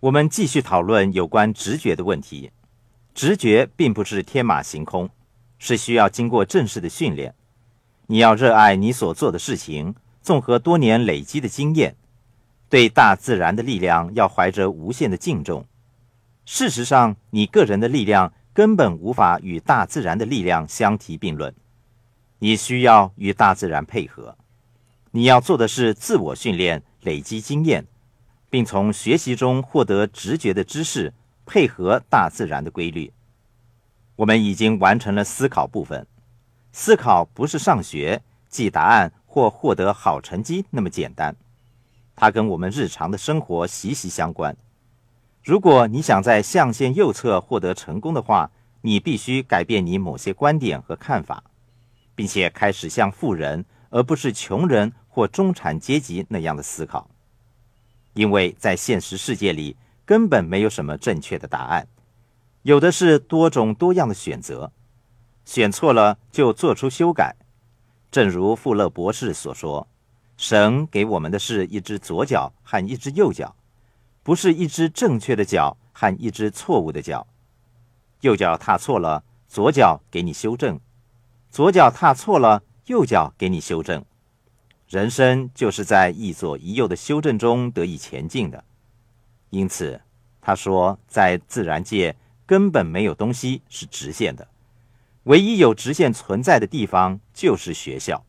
我们继续讨论有关直觉的问题。直觉并不是天马行空，是需要经过正式的训练。你要热爱你所做的事情，综合多年累积的经验，对大自然的力量要怀着无限的敬重。事实上，你个人的力量根本无法与大自然的力量相提并论。你需要与大自然配合。你要做的是自我训练，累积经验，并从学习中获得直觉的知识，配合大自然的规律。我们已经完成了思考部分。思考不是上学记答案或获得好成绩那么简单，它跟我们日常的生活息息相关。如果你想在象限右侧获得成功的话，你必须改变你某些观点和看法，并且开始像富人而不是穷人。或中产阶级那样的思考，因为在现实世界里根本没有什么正确的答案，有的是多种多样的选择，选错了就做出修改。正如富勒博士所说：“神给我们的是一只左脚和一只右脚，不是一只正确的脚和一只错误的脚。右脚踏错了，左脚给你修正；左脚踏错了，右脚给你修正。”人生就是在一左一右的修正中得以前进的，因此他说，在自然界根本没有东西是直线的，唯一有直线存在的地方就是学校。